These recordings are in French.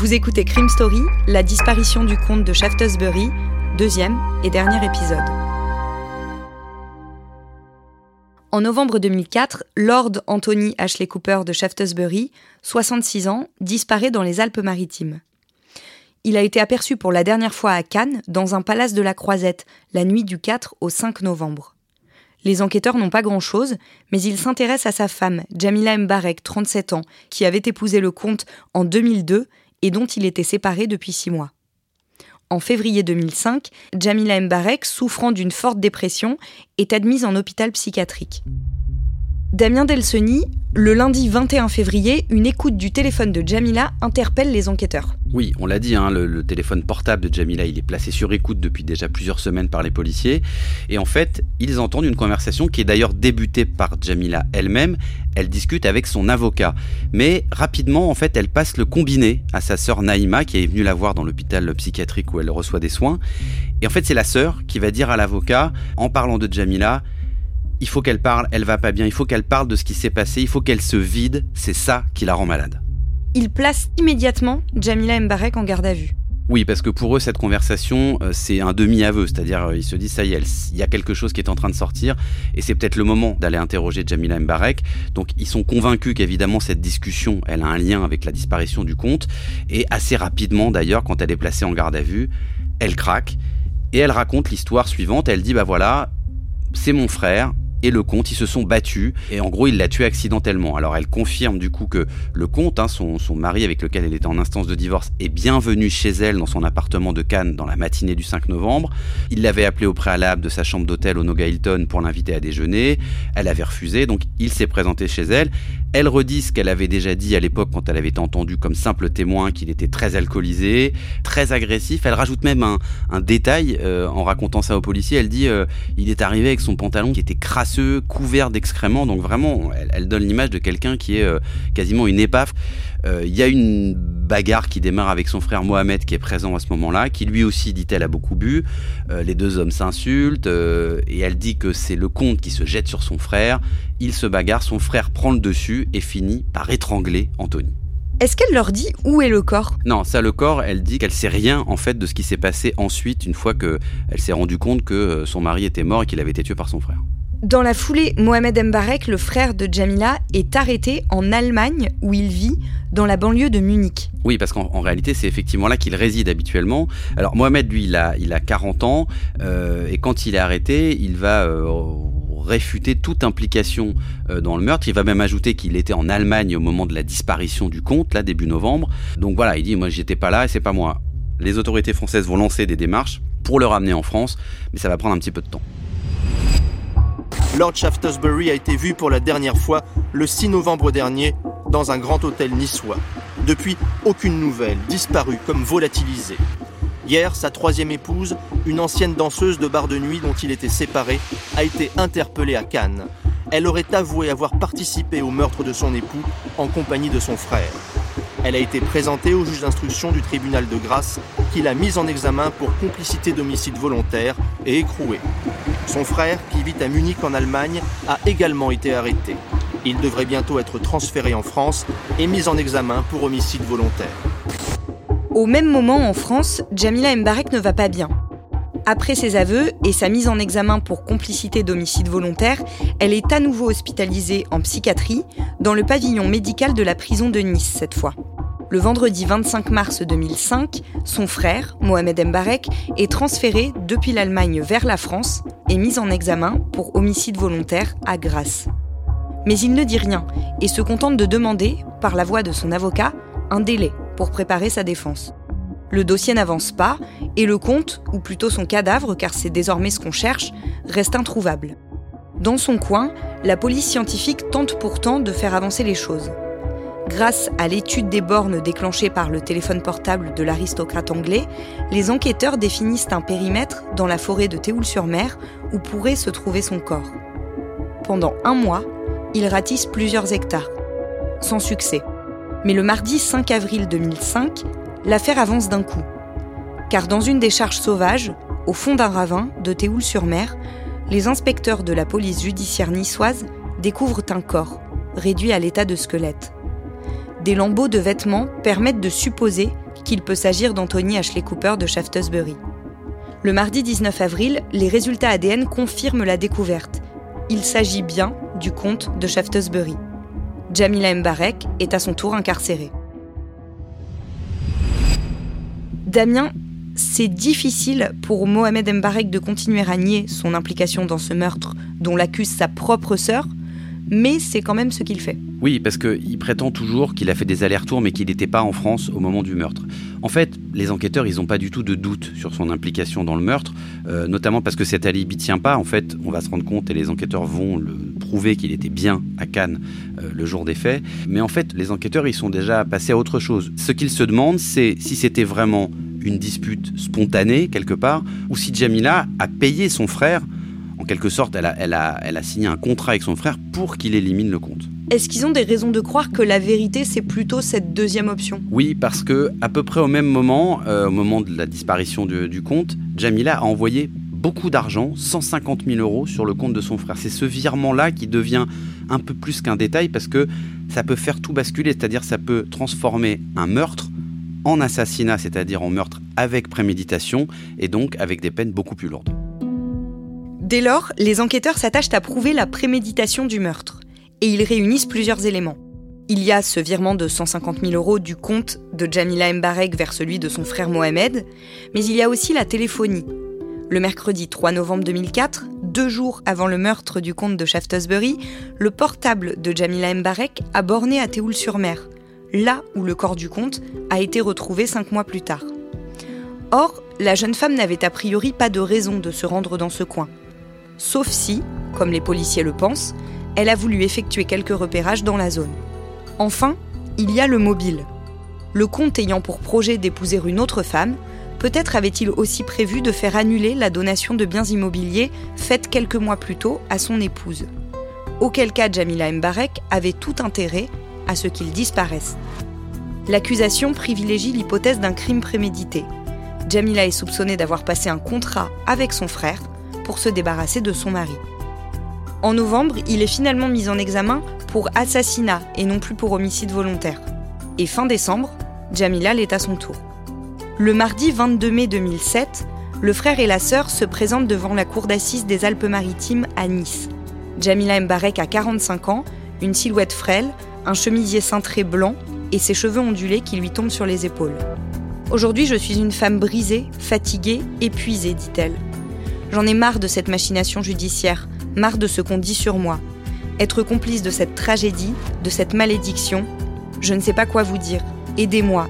Vous écoutez Crime Story, la disparition du comte de Shaftesbury, deuxième et dernier épisode. En novembre 2004, Lord Anthony Ashley Cooper de Shaftesbury, 66 ans, disparaît dans les Alpes-Maritimes. Il a été aperçu pour la dernière fois à Cannes, dans un palace de la Croisette, la nuit du 4 au 5 novembre. Les enquêteurs n'ont pas grand-chose, mais ils s'intéressent à sa femme, Jamila Mbarek, 37 ans, qui avait épousé le comte en 2002 et dont il était séparé depuis six mois. En février 2005, Jamila Mbarek, souffrant d'une forte dépression, est admise en hôpital psychiatrique. Damien Delseny, le lundi 21 février, une écoute du téléphone de Jamila interpelle les enquêteurs. Oui, on l'a dit, hein, le, téléphone portable de Jamila, il est placé sur écoute depuis déjà plusieurs semaines par les policiers. Et en fait, ils entendent une conversation qui est d'ailleurs débutée par Jamila elle-même. Elle discute avec son avocat. Mais rapidement, en fait, elle passe le combiné à sa sœur Naïma, qui est venue la voir dans l'hôpital psychiatrique où elle reçoit des soins. Et en fait, c'est la sœur qui va dire à l'avocat, en parlant de Jamila, il faut qu'elle parle, elle va pas bien, il faut qu'elle parle de ce qui s'est passé, il faut qu'elle se vide, c'est ça qui la rend malade. Il place immédiatement Jamila Mbarek en garde à vue. Oui, parce que pour eux, cette conversation, euh, c'est un demi-aveu, c'est-à-dire euh, ils se disent, ça y est, il y a quelque chose qui est en train de sortir, et c'est peut-être le moment d'aller interroger Jamila Mbarek. Donc ils sont convaincus qu'évidemment, cette discussion, elle a un lien avec la disparition du compte, et assez rapidement d'ailleurs, quand elle est placée en garde à vue, elle craque, et elle raconte l'histoire suivante, elle dit, bah voilà, c'est mon frère, et le comte, ils se sont battus et en gros il l'a tué accidentellement. Alors elle confirme du coup que le comte, hein, son, mari avec lequel elle était en instance de divorce, est bienvenu chez elle dans son appartement de Cannes dans la matinée du 5 novembre. Il l'avait appelé au préalable de sa chambre d'hôtel au Noga Hilton pour l'inviter à déjeuner. Elle avait refusé, donc il s'est présenté chez elle. Elle redit ce qu'elle avait déjà dit à l'époque quand elle avait été entendue comme simple témoin, qu'il était très alcoolisé, très agressif. Elle rajoute même un, un détail euh, en racontant ça aux policiers. Elle dit euh, il est arrivé avec son pantalon qui était crasseux, couvert d'excréments. Donc vraiment, elle, donne l'image de quelqu'un qui est euh, quasiment une épave. Il y a une bagarre qui démarre avec son frère Mohamed qui est présent à ce moment-là, qui lui aussi, dit-elle, a beaucoup bu. les deux hommes s'insultent et elle dit que c'est le comte qui se jette sur son frère. Il se bagarre, son frère prend le dessus et finit par étrangler Anthony. Est-ce qu'elle leur dit où est le corps? Non, ça le corps, elle dit qu'elle sait rien en fait de ce qui s'est passé ensuite une fois que elle s'est rendue compte que euh, son mari était mort et qu'il avait été tué par son frère. Dans la foulée, Mohamed Mbarek, le frère de Jamila, est arrêté en Allemagne où il vit, dans la banlieue de Munich. Oui, parce qu'en réalité, c'est effectivement là qu'il réside habituellement. Alors Mohamed, lui, il a, il a 40 ans, euh, et quand il est arrêté, il va euh, réfuter toute implication euh, dans le meurtre. Il va même ajouter qu'il était en Allemagne au moment de la disparition du comte, là, début novembre. Donc voilà, il dit, moi, j'étais pas là et c'est pas moi. Les autorités françaises vont lancer des démarches pour le ramener en France, mais ça va prendre un petit peu de temps. Lord Shaftesbury a été vu pour la dernière fois le 6 novembre dernier dans un grand hôtel niçois. Depuis, aucune nouvelle, disparu comme volatilisé. Hier, sa troisième épouse, une ancienne danseuse de bar de nuit dont il était séparé, a été interpellée à Cannes. Elle aurait avoué avoir participé au meurtre de son époux en compagnie de son frère. Elle a été présentée au juge d'instruction du tribunal de grâce qui l'a mise en examen pour complicité d'homicide volontaire et écroué. Son frère, qui vit à Munich en Allemagne, a également été arrêté. Il devrait bientôt être transféré en France et mis en examen pour homicide volontaire. Au même moment, en France, Jamila Mbarek ne va pas bien. Après ses aveux et sa mise en examen pour complicité d'homicide volontaire, elle est à nouveau hospitalisée en psychiatrie dans le pavillon médical de la prison de Nice cette fois. Le vendredi 25 mars 2005, son frère, Mohamed Mbarek, est transféré depuis l'Allemagne vers la France et mis en examen pour homicide volontaire à Grasse. Mais il ne dit rien et se contente de demander, par la voix de son avocat, un délai pour préparer sa défense. Le dossier n'avance pas et le compte, ou plutôt son cadavre, car c'est désormais ce qu'on cherche, reste introuvable. Dans son coin, la police scientifique tente pourtant de faire avancer les choses. Grâce à l'étude des bornes déclenchées par le téléphone portable de l'aristocrate anglais, les enquêteurs définissent un périmètre dans la forêt de Théoul-sur-Mer où pourrait se trouver son corps. Pendant un mois, ils ratissent plusieurs hectares. Sans succès. Mais le mardi 5 avril 2005, l'affaire avance d'un coup. Car dans une décharge sauvage, au fond d'un ravin de Théoul-sur-Mer, les inspecteurs de la police judiciaire niçoise découvrent un corps, réduit à l'état de squelette des lambeaux de vêtements permettent de supposer qu'il peut s'agir d'Anthony Ashley Cooper de Shaftesbury. Le mardi 19 avril, les résultats ADN confirment la découverte. Il s'agit bien du comte de Shaftesbury. Jamila Mbarek est à son tour incarcérée. Damien, c'est difficile pour Mohamed Mbarek de continuer à nier son implication dans ce meurtre dont l'accuse sa propre sœur, mais c'est quand même ce qu'il fait. Oui, parce qu'il prétend toujours qu'il a fait des allers-retours, mais qu'il n'était pas en France au moment du meurtre. En fait, les enquêteurs, ils n'ont pas du tout de doute sur son implication dans le meurtre, euh, notamment parce que cet alibi tient pas. En fait, on va se rendre compte, et les enquêteurs vont le prouver qu'il était bien à Cannes euh, le jour des faits. Mais en fait, les enquêteurs, ils sont déjà passés à autre chose. Ce qu'ils se demandent, c'est si c'était vraiment une dispute spontanée, quelque part, ou si Jamila a payé son frère en quelque sorte, elle a, signé un contrat avec son frère pour qu'il élimine le compte. Est-ce qu'ils ont des raisons de croire que la vérité, c'est plutôt cette deuxième option? Oui, parce que à peu près au même moment, euh, au moment de la disparition du, compte, Jamila a envoyé beaucoup d'argent, 150 000 euros, sur le compte de son frère. C'est ce virement-là qui devient un peu plus qu'un détail parce que ça peut faire tout basculer, c'est-à-dire ça peut transformer un meurtre en assassinat, c'est-à-dire en meurtre avec préméditation et donc avec des peines beaucoup plus lourdes. Dès lors, les enquêteurs s'attachent à prouver la préméditation du meurtre. Et ils réunissent plusieurs éléments. Il y a ce virement de 150 000 euros du compte de Jamila Mbarek vers celui de son frère Mohamed, mais il y a aussi la téléphonie. Le mercredi 3 novembre 2004, deux jours avant le meurtre du comte de Shaftesbury, le portable de Jamila Mbarek a borné à Théoul-sur-Mer, là où le corps du comte a été retrouvé cinq mois plus tard. Or, la jeune femme n'avait a priori pas de raison de se rendre dans ce coin sauf si, comme les policiers le pensent, elle a voulu effectuer quelques repérages dans la zone. Enfin, il y a le mobile. Le comte ayant pour projet d'épouser une autre femme, peut-être avait-il aussi prévu de faire annuler la donation de biens immobiliers faite quelques mois plus tôt à son épouse. Auquel cas Jamila Mbarek avait tout intérêt à ce qu'il disparaisse. L'accusation privilégie l'hypothèse d'un crime prémédité. Jamila est soupçonnée d'avoir passé un contrat avec son frère pour se débarrasser de son mari. En novembre, il est finalement mis en examen pour assassinat et non plus pour homicide volontaire. Et fin décembre, Jamila l'est à son tour. Le mardi 22 mai 2007, le frère et la sœur se présentent devant la cour d'assises des Alpes-Maritimes à Nice. Jamila Mbarek a 45 ans, une silhouette frêle, un chemisier cintré blanc et ses cheveux ondulés qui lui tombent sur les épaules. Aujourd'hui, je suis une femme brisée, fatiguée, épuisée, dit-elle. J'en ai marre de cette machination judiciaire, marre de ce qu'on dit sur moi. Être complice de cette tragédie, de cette malédiction, je ne sais pas quoi vous dire. Aidez-moi.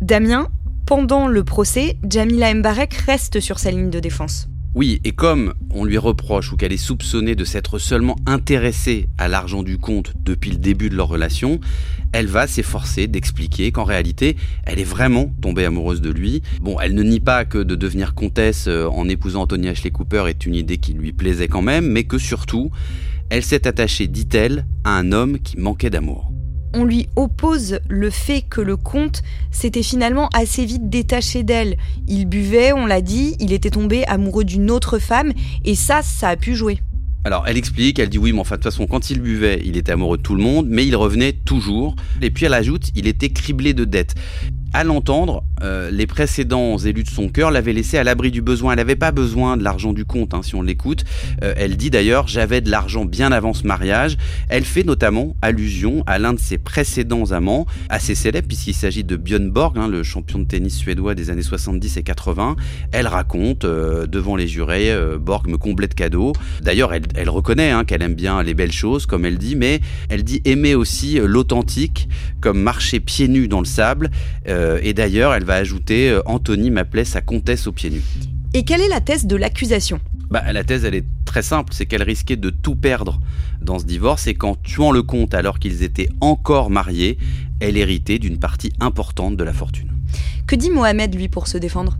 Damien, pendant le procès, Jamila Mbarek reste sur sa ligne de défense. Oui, et comme on lui reproche ou qu'elle est soupçonnée de s'être seulement intéressée à l'argent du compte depuis le début de leur relation, elle va s'efforcer d'expliquer qu'en réalité, elle est vraiment tombée amoureuse de lui. Bon, elle ne nie pas que de devenir comtesse euh, en épousant Anthony Ashley Cooper est une idée qui lui plaisait quand même, mais que surtout, elle s'est attachée, dit-elle, à un homme qui manquait d'amour on lui oppose le fait que le comte s'était finalement assez vite détaché d'elle. Il buvait, on l'a dit, il était tombé amoureux d'une autre femme, et ça, ça a pu jouer. Alors elle explique, elle dit oui, mais enfin de toute façon quand il buvait, il était amoureux de tout le monde, mais il revenait toujours. Et puis elle ajoute, il était criblé de dettes à l'entendre, euh, les précédents élus de son cœur l'avaient laissé à l'abri du besoin. Elle n'avait pas besoin de l'argent du compte, hein, si on l'écoute. Euh, elle dit d'ailleurs J'avais de l'argent bien avant ce mariage. Elle fait notamment allusion à l'un de ses précédents amants, assez célèbre, puisqu'il s'agit de Björn Borg, hein, le champion de tennis suédois des années 70 et 80. Elle raconte, euh, devant les jurés, Borg me comblait de cadeaux. D'ailleurs, elle, elle reconnaît hein, qu'elle aime bien les belles choses, comme elle dit, mais elle dit aimer aussi l'authentique, comme marcher pieds nus dans le sable. Euh, et d'ailleurs, elle va ajouter euh, Anthony m'appelait sa comtesse aux pieds nus. Et quelle est la thèse de l'accusation? Bah, La thèse, elle est très simple, c'est qu'elle risquait de tout perdre dans ce divorce et qu'en tuant le comte alors qu'ils étaient encore mariés, elle héritait d'une partie importante de la fortune. Que dit Mohamed, lui, pour se défendre?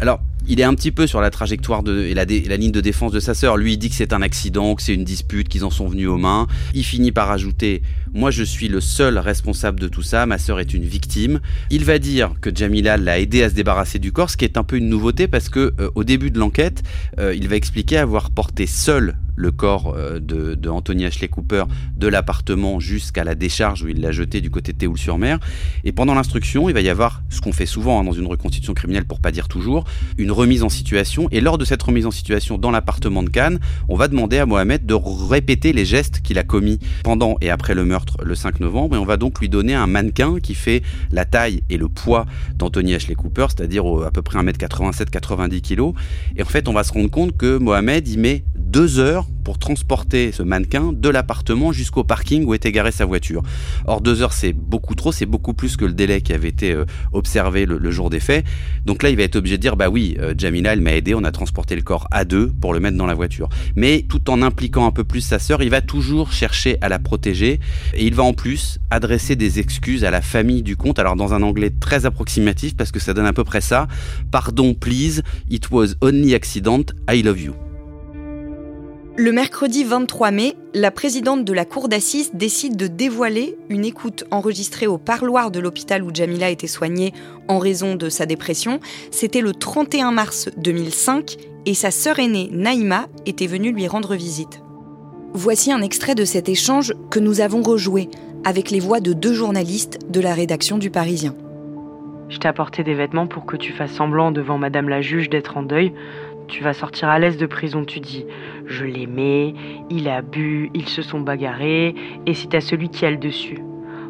Alors, il est un petit peu sur la trajectoire de, et la, ligne de défense de sa sœur. Lui, il dit que c'est un accident, que c'est une dispute, qu'ils en sont venus aux mains. Il finit par ajouter Moi, je suis le seul responsable de tout ça, ma sœur est une victime. Il va dire que Jamila l'a aidé à se débarrasser du corps, ce qui est un peu une nouveauté parce que euh, au début de l'enquête, euh, il va expliquer avoir porté seul le corps euh, de, Anthony Ashley Cooper de l'appartement jusqu'à la décharge où il l'a jeté du côté de Théoul-sur-Mer. Et pendant l'instruction, il va y avoir ce qu'on fait souvent hein, dans une reconstitution criminelle, pour pas dire toujours, une remise en situation. Et lors de cette remise en situation dans l'appartement de Cannes, on va demander à Mohamed de répéter les gestes qu'il a commis pendant et après le meurtre le 5 novembre. Et on va donc lui donner un mannequin qui fait la taille et le poids d'Anthony Ashley Cooper, c'est-à-dire à peu près 1m87-90 kg. Et en fait, on va se rendre compte que Mohamed, il met deux heures pour transporter ce mannequin de l'appartement jusqu'au parking où était garée sa voiture. Or, deux heures, c'est beaucoup trop, c'est beaucoup plus que le délai qui avait été euh, observé le, jour des faits. Donc là, il va être obligé de dire, bah oui, euh, Jamila, elle m'a aidé, on a transporté le corps à deux pour le mettre dans la voiture. Mais tout en impliquant un peu plus sa sœur, il va toujours chercher à la protéger et il va en plus adresser des excuses à la famille du comte, alors dans un anglais très approximatif parce que ça donne à peu près ça. Pardon, please, it was only accident, I love you. Le mercredi 23 mai, la présidente de la cour d'assises décide de dévoiler une écoute enregistrée au parloir de l'hôpital où Jamila était soignée en raison de sa dépression. C'était le 31 mars 2005 et sa sœur aînée Naïma était venue lui rendre visite. Voici un extrait de cet échange que nous avons rejoué avec les voix de deux journalistes de la rédaction du Parisien. Je t'ai apporté des vêtements pour que tu fasses semblant devant Madame la juge d'être en deuil. Tu vas sortir à l'aise de prison, tu dis je l'aimais, il a bu, ils se sont bagarrés, et c'est à celui qui a le dessus.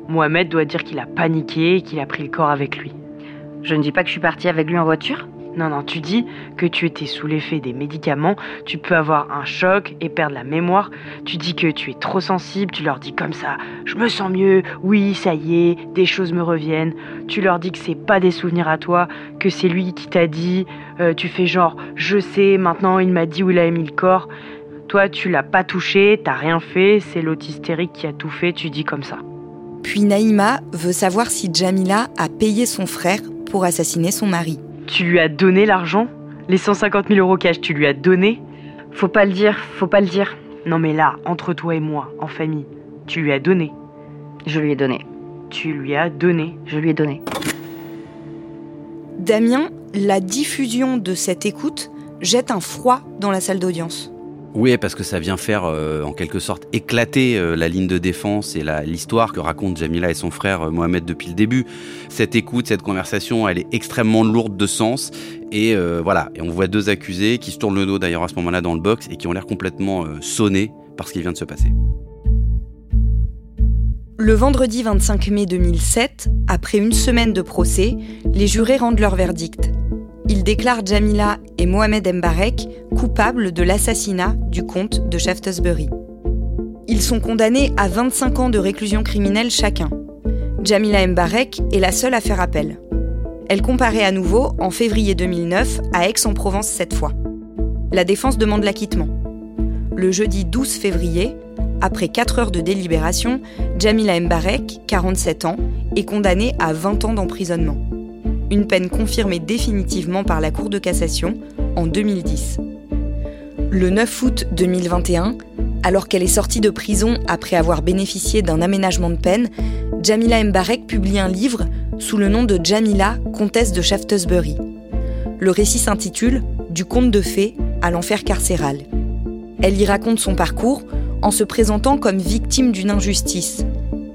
Mohamed doit dire qu'il a paniqué et qu'il a pris le corps avec lui. Je ne dis pas que je suis partie avec lui en voiture non, non, tu dis que tu étais sous l'effet des médicaments, tu peux avoir un choc et perdre la mémoire. Tu dis que tu es trop sensible, tu leur dis comme ça, je me sens mieux, oui, ça y est, des choses me reviennent. Tu leur dis que c'est pas des souvenirs à toi, que c'est lui qui t'a dit. Euh, tu fais genre, je sais, maintenant il m'a dit où il a mis le corps. Toi, tu l'as pas touché, t'as rien fait, c'est l'autre hystérique qui a tout fait, tu dis comme ça. Puis Naïma veut savoir si Jamila a payé son frère pour assassiner son mari. Tu lui as donné l'argent? Les 150 000 euros cash, tu lui as donné? Faut pas le dire, faut pas le dire. Non mais là, entre toi et moi, en famille, tu lui as donné. Je lui ai donné. Tu lui as donné. Je lui ai donné. Damien, la diffusion de cette écoute jette un froid dans la salle d'audience. Oui, parce que ça vient faire euh, en quelque sorte éclater euh, la ligne de défense et l'histoire que racontent Jamila et son frère euh, Mohamed depuis le début. Cette écoute, cette conversation, elle est extrêmement lourde de sens. Et voilà, et on voit deux accusés qui se tournent le dos d'ailleurs à ce moment-là dans le box et qui ont l'air complètement sonnés par ce qui vient de se passer. Le vendredi 25 mai 2007, après une semaine de procès, les jurés rendent leur verdict il déclare Jamila et Mohamed Mbarek coupables de l'assassinat du comte de Shaftesbury. Ils sont condamnés à 25 ans de réclusion criminelle chacun. Jamila Mbarek est la seule à faire appel. Elle comparaît à nouveau en février 2009 à Aix-en-Provence cette fois. La défense demande l'acquittement. Le jeudi 12 février, après 4 heures de délibération, Jamila Mbarek, 47 ans, est condamnée à 20 ans d'emprisonnement une peine confirmée définitivement par la Cour de cassation en 2010. Le 9 août 2021, alors qu'elle est sortie de prison après avoir bénéficié d'un aménagement de peine, Jamila Mbarek publie un livre sous le nom de Jamila, comtesse de Shaftesbury. Le récit s'intitule Du conte de fées à l'enfer carcéral. Elle y raconte son parcours en se présentant comme victime d'une injustice.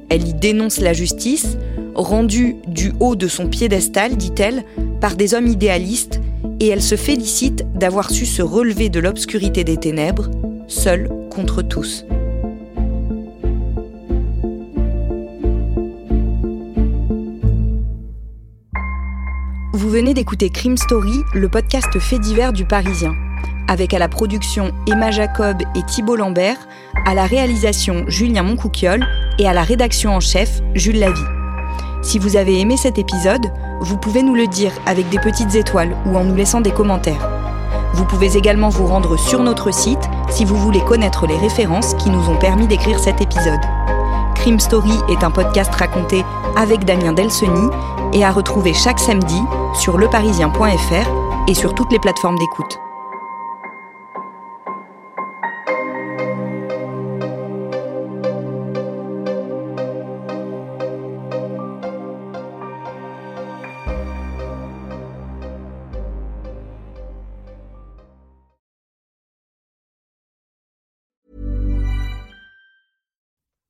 Elle y dénonce la justice, rendue du haut de son piédestal, dit-elle, par des hommes idéalistes, et elle se félicite d'avoir su se relever de l'obscurité des ténèbres, seule contre tous. Vous venez d'écouter Crime Story, le podcast fait divers du Parisien, avec à la production Emma Jacob et Thibault Lambert, à la réalisation Julien Moncouquiole et à la rédaction en chef Jules Lavie. Si vous avez aimé cet épisode, vous pouvez nous le dire avec des petites étoiles ou en nous laissant des commentaires. Vous pouvez également vous rendre sur notre site si vous voulez connaître les références qui nous ont permis d'écrire cet épisode. Crime Story est un podcast raconté avec Damien Delseny et à retrouver chaque samedi sur leparisien.fr et sur toutes les plateformes d'écoute.